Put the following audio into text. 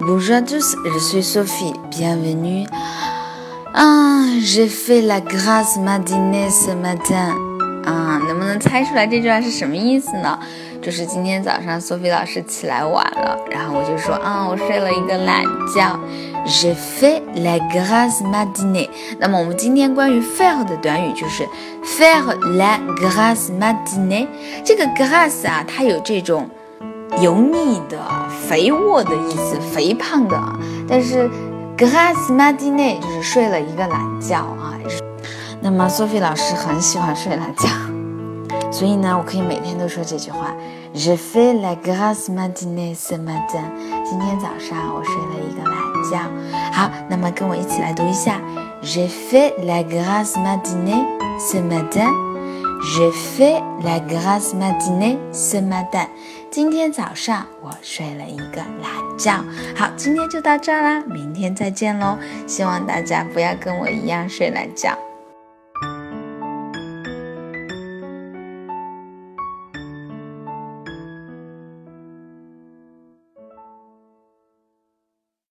Bonjour à tous, je suis Sophie. Bienvenue. Ah, j'ai fait la grasse matinée ce matin. 啊，能不能猜出来这句话是什么意思呢？就是今天早上 Sophie 老师起来晚了，然后我就说啊，我睡了一个懒觉。J'ai fait la grasse matinée。那么我们今天关于 faire 的短语就是 faire la grasse matinée。这个 grasse 啊，它有这种。油腻的、肥沃的意思，肥胖的。但是，grass matinee 就是睡了一个懒觉啊。那么，Sophie 老师很喜欢睡懒觉，所以呢，我可以每天都说这句话：Je fais la grasse matinee ce matin。今天早上我睡了一个懒觉。好，那么跟我一起来读一下：Je fais la grasse matinee ce matin。Je fais la grasse matinée ce matin。今天早上我睡了一个懒觉。好，今天就到这儿啦，明天再见喽。希望大家不要跟我一样睡懒觉。